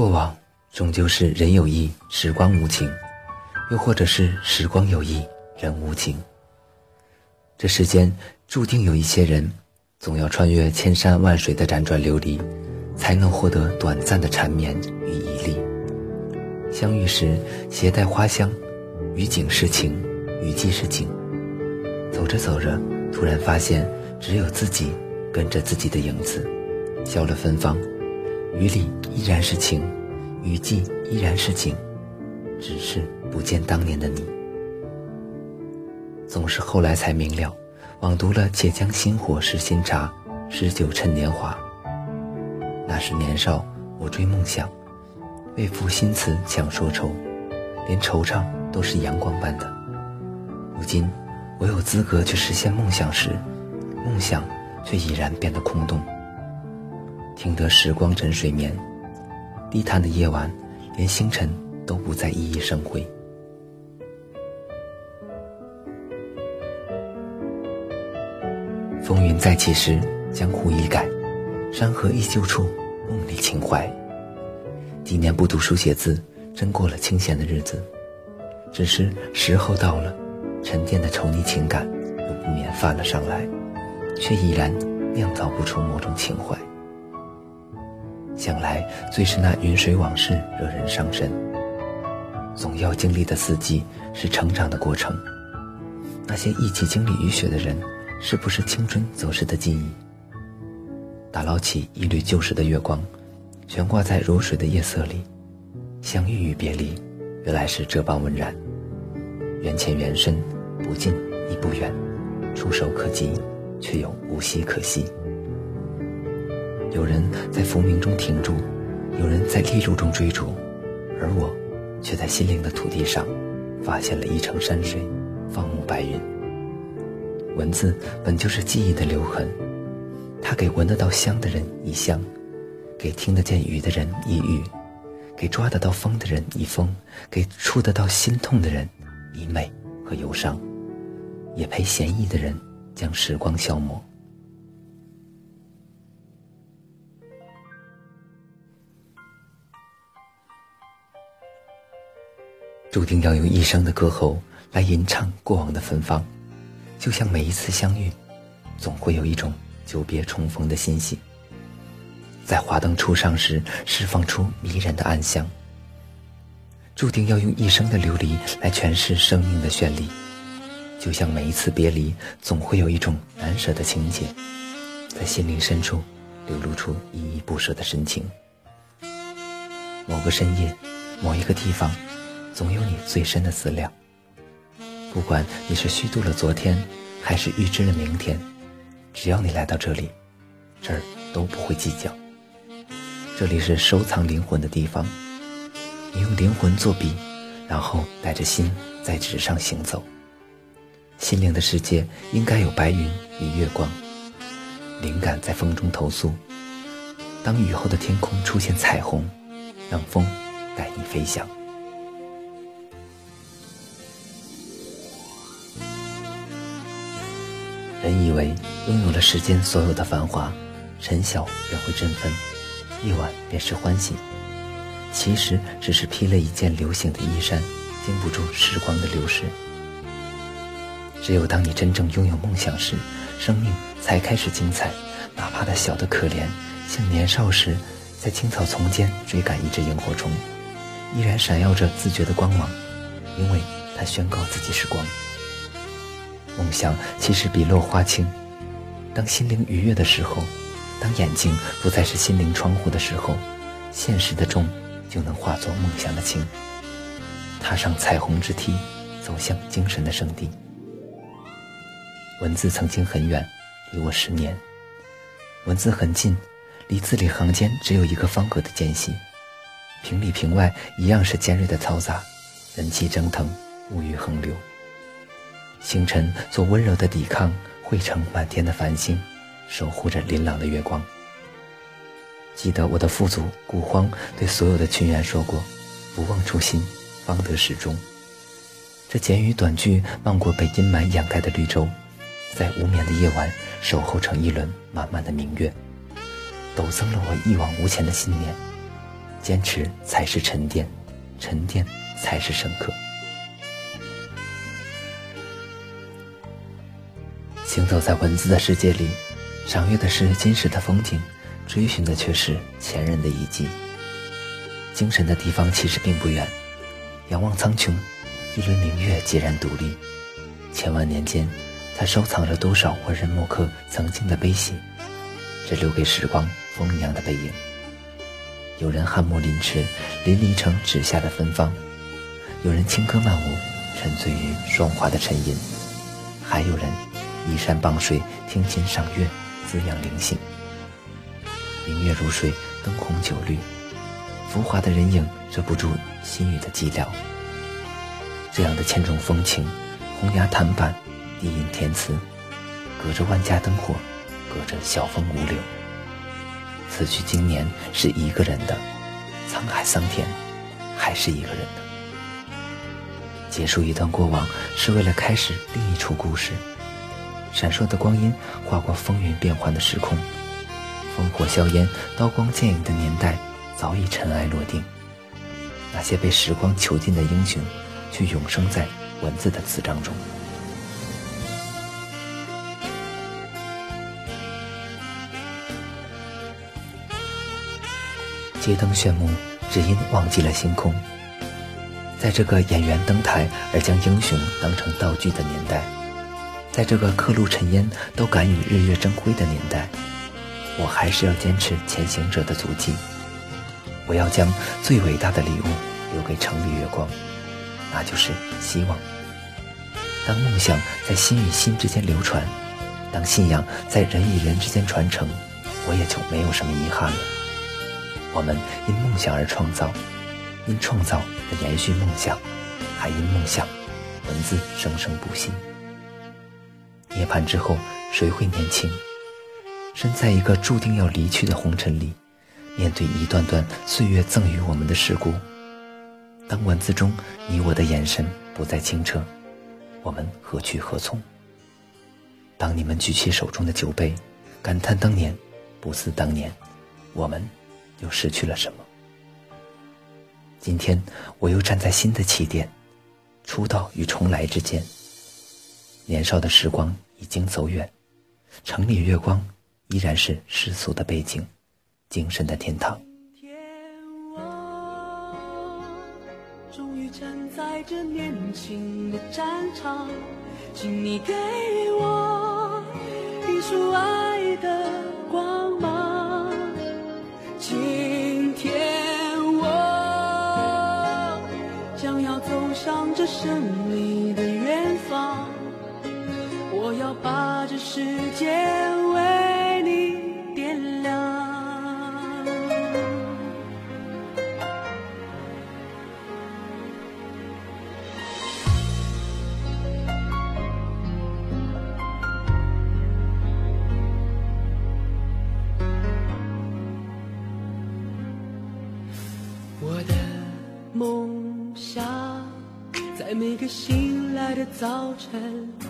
过往终究是人有意，时光无情，又或者是时光有意，人无情。这世间注定有一些人，总要穿越千山万水的辗转流离，才能获得短暂的缠绵与绮丽。相遇时携带花香，与景是情，与寄是景。走着走着，突然发现只有自己跟着自己的影子，消了芬芳。雨里依然是情，雨季依然是景，只是不见当年的你。总是后来才明了，枉读了“且将新火试新茶，诗酒趁年华”。那时年少，我追梦想，为赋新词强说愁，连惆怅都是阳光般的。如今，我有资格去实现梦想时，梦想却已然变得空洞。听得时光枕水眠，低叹的夜晚，连星辰都不再熠熠生辉。风云再起时，江湖已改，山河依旧处，梦里情怀。几年不读书写字，真过了清闲的日子。只是时候到了，沉淀的稠腻情感又不免泛了上来，却依然酿造不出某种情怀。想来，最是那云水往事惹人伤神。总要经历的四季是成长的过程。那些一起经历雨雪的人，是不是青春走失的记忆？打捞起一缕旧时的月光，悬挂在如水的夜色里。相遇与别离，原来是这般温然。缘浅缘深，不近亦不远，触手可及，却又无隙可惜。有人在浮名中停住，有人在利禄中追逐，而我，却在心灵的土地上，发现了一程山水，放牧白云。文字本就是记忆的留痕，它给闻得到香的人以香，给听得见雨的人以雨，给抓得到风的人以风，给触得到心痛的人以美和忧伤，也陪闲逸的人将时光消磨。注定要用一生的歌喉来吟唱过往的芬芳，就像每一次相遇，总会有一种久别重逢的欣喜。在华灯初上时，释放出迷人的暗香。注定要用一生的流离来诠释生命的绚丽，就像每一次别离，总会有一种难舍的情结，在心灵深处流露出依依不舍的深情。某个深夜，某一个地方。总有你最深的思量。不管你是虚度了昨天，还是预知了明天，只要你来到这里，这儿都不会计较。这里是收藏灵魂的地方，你用灵魂作笔，然后带着心在纸上行走。心灵的世界应该有白云与月光，灵感在风中投宿。当雨后的天空出现彩虹，让风带你飞翔。人以为拥有了世间所有的繁华，晨晓便会振奋，夜晚便是欢喜。其实只是披了一件流行的衣衫，经不住时光的流逝。只有当你真正拥有梦想时，生命才开始精彩。哪怕它小得可怜，像年少时在青草丛间追赶一只萤火虫，依然闪耀着自觉的光芒，因为它宣告自己是光。梦想其实比落花轻。当心灵愉悦的时候，当眼睛不再是心灵窗户的时候，现实的重就能化作梦想的轻。踏上彩虹之梯，走向精神的圣地。文字曾经很远，离我十年；文字很近，离字里行间只有一个方格的间隙。屏里屏外一样是尖锐的嘈杂，人气蒸腾，物欲横流。星辰做温柔的抵抗，汇成满天的繁星，守护着琳琅的月光。记得我的父祖古荒对所有的群员说过：“不忘初心，方得始终。”这简语短句，漫过被阴霾掩盖的绿洲，在无眠的夜晚，守候成一轮满满的明月，陡增了我一往无前的信念。坚持才是沉淀，沉淀才是深刻。行走在文字的世界里，赏月的是今时的风景，追寻的却是前人的遗迹。精神的地方其实并不远，仰望苍穹，一轮明月孑然独立。千万年间，它收藏着多少文人墨客曾经的悲喜，这留给时光风一样的背影。有人翰墨临池，淋漓成纸下的芬芳；有人轻歌曼舞，沉醉于霜华的沉吟；还有人。依山傍水，听琴赏月，滋养灵性。明月如水，灯红酒绿，浮华的人影遮不住心语的寂寥。这样的千种风情，红崖檀板，低吟填词，隔着万家灯火，隔着晓风无柳。此去经年是一个人的，沧海桑田还是一个人的。结束一段过往，是为了开始另一出故事。闪烁的光阴划过风云变幻的时空，烽火硝烟、刀光剑影的年代早已尘埃落定。那些被时光囚禁的英雄，却永生在文字的词章中。街灯炫目，只因忘记了星空。在这个演员登台而将英雄当成道具的年代。在这个刻录尘烟都敢与日月争辉的年代，我还是要坚持前行者的足迹。我要将最伟大的礼物留给城里月光，那就是希望。当梦想在心与心之间流传，当信仰在人与人之间传承，我也就没有什么遗憾了。我们因梦想而创造，因创造而延续梦想，还因梦想，文字生生不息。涅槃之后，谁会年轻？身在一个注定要离去的红尘里，面对一段段岁月赠予我们的事故，当文字中你我的眼神不再清澈，我们何去何从？当你们举起手中的酒杯，感叹当年不似当年，我们又失去了什么？今天，我又站在新的起点，出道与重来之间。年少的时光已经走远，城里月光依然是世俗的背景，精神的天堂。天，我终于站在这年轻的战场，请你给我一束爱的光芒。今天我将要走上这胜要把这世界为你点亮。我的梦想，在每个醒来的早晨。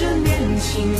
在这年轻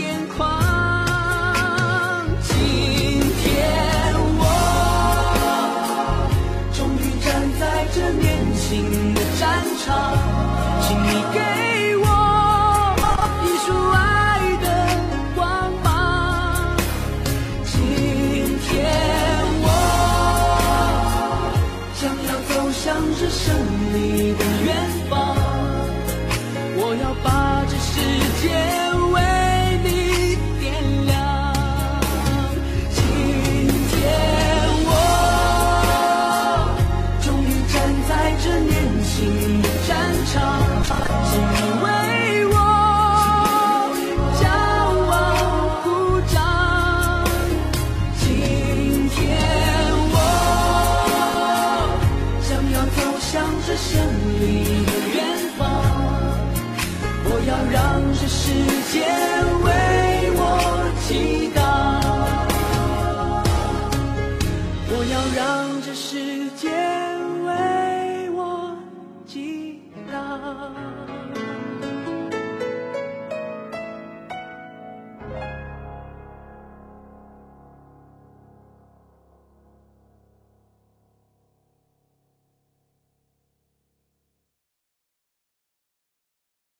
请